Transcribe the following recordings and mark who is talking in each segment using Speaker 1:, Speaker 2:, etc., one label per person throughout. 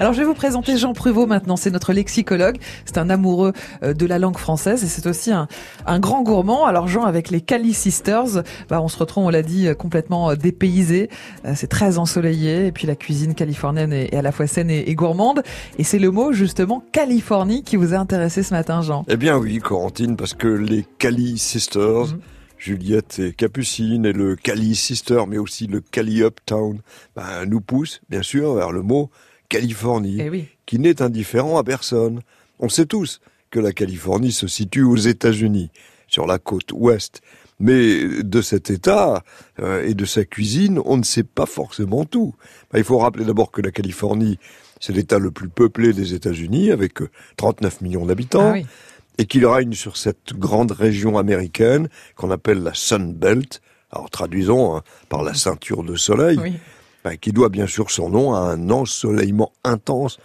Speaker 1: Alors je vais vous présenter Jean Pruvot maintenant, c'est notre lexicologue, c'est un amoureux euh, de la langue française et c'est aussi un, un, grand gourmand. Alors Jean avec les Cali Sisters, bah, on se retrouve, on l'a dit, euh, complètement euh, dépaysé, c'est très ensoleillé et puis la cuisine californienne est, à la fois saine et, gourmande et c'est le mot justement Californie qui vous a intéressé ce matin Jean.
Speaker 2: Eh bien oui Corentine, parce que les Cali Sisters... Mhm. Juliette et Capucine et le Cali Sister, mais aussi le Cali Uptown, bah, nous poussent bien sûr vers le mot Californie,
Speaker 1: eh
Speaker 2: qui n'est indifférent à personne. On sait tous que la Californie se situe aux États-Unis, sur la côte ouest. Mais de cet État euh, et de sa cuisine, on ne sait pas forcément tout. Bah, il faut rappeler d'abord que la Californie, c'est l'État le plus peuplé des États-Unis, avec 39 euh, millions d'habitants, ah et qu'il règne sur cette grande région américaine qu'on appelle la Sun Belt. Alors traduisons hein, par la ceinture de soleil. Ben, qui doit bien sûr son nom à un ensoleillement intense,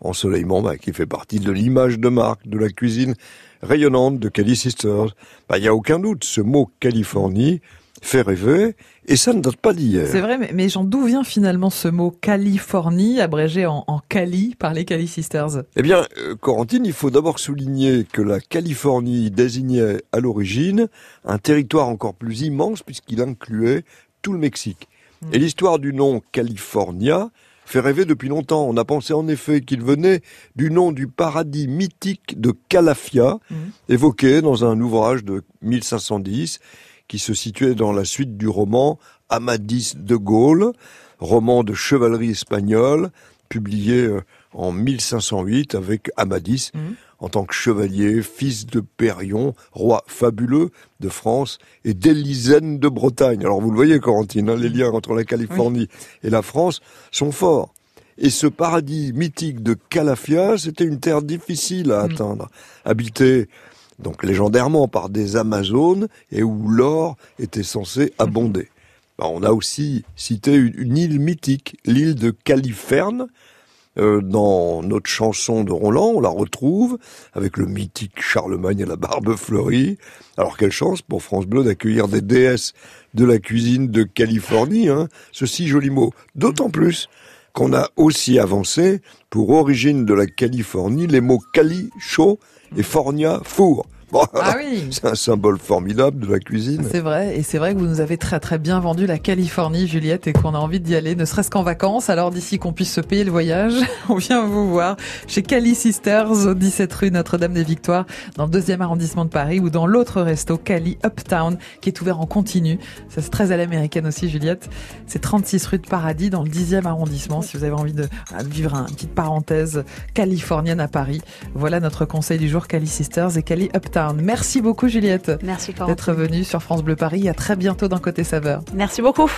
Speaker 2: ensoleillement ben, qui fait partie de l'image de marque de la cuisine rayonnante de Cali Sisters. Il n'y a aucun doute, ce mot Californie fait rêver, et ça ne date pas d'hier.
Speaker 1: C'est vrai, mais, mais d'où vient finalement ce mot Californie, abrégé en, en Cali par les Cali Sisters?
Speaker 2: Eh bien, euh, Corentine, il faut d'abord souligner que la Californie désignait à l'origine un territoire encore plus immense puisqu'il incluait tout le Mexique. Mm. Et l'histoire du nom California fait rêver depuis longtemps. On a pensé en effet qu'il venait du nom du paradis mythique de Calafia, mm. évoqué dans un ouvrage de 1510 qui se situait dans la suite du roman Amadis de Gaulle, roman de chevalerie espagnole, publié euh, en 1508 avec Amadis mmh. En tant que chevalier, fils de Périon, roi fabuleux de France et d'Élisène de Bretagne. Alors vous le voyez, Corentine, hein, les liens entre la Californie et la France sont forts. Et ce paradis mythique de Calafia, c'était une terre difficile à mmh. atteindre, habitée donc légendairement par des Amazones et où l'or était censé abonder. Bah, on a aussi cité une, île mythique, l'île de Califerne. Euh, dans notre chanson de Roland, on la retrouve avec le mythique Charlemagne et la barbe fleurie. Alors quelle chance pour France Bleu d'accueillir des déesses de la cuisine de Californie, hein, ce si joli mot. D'autant plus qu'on a aussi avancé pour origine de la Californie les mots Cali chaud et Fornia four.
Speaker 1: Ah oui.
Speaker 2: C'est un symbole formidable de la cuisine.
Speaker 1: C'est vrai, et c'est vrai que vous nous avez très très bien vendu la Californie, Juliette, et qu'on a envie d'y aller, ne serait-ce qu'en vacances. Alors d'ici qu'on puisse se payer le voyage, on vient vous voir chez Cali Sisters, au 17 rue Notre-Dame des Victoires, dans le deuxième arrondissement de Paris, ou dans l'autre resto, Cali Uptown, qui est ouvert en continu. Ça c'est très à l'américaine aussi, Juliette. C'est 36 rue de Paradis, dans le 10e arrondissement, si vous avez envie de vivre une petite parenthèse californienne à Paris. Voilà notre conseil du jour, Cali Sisters et Cali Uptown. Merci beaucoup Juliette.
Speaker 3: Merci
Speaker 1: d'être venue sur France Bleu Paris. À très bientôt dans Côté Saveur.
Speaker 3: Merci beaucoup.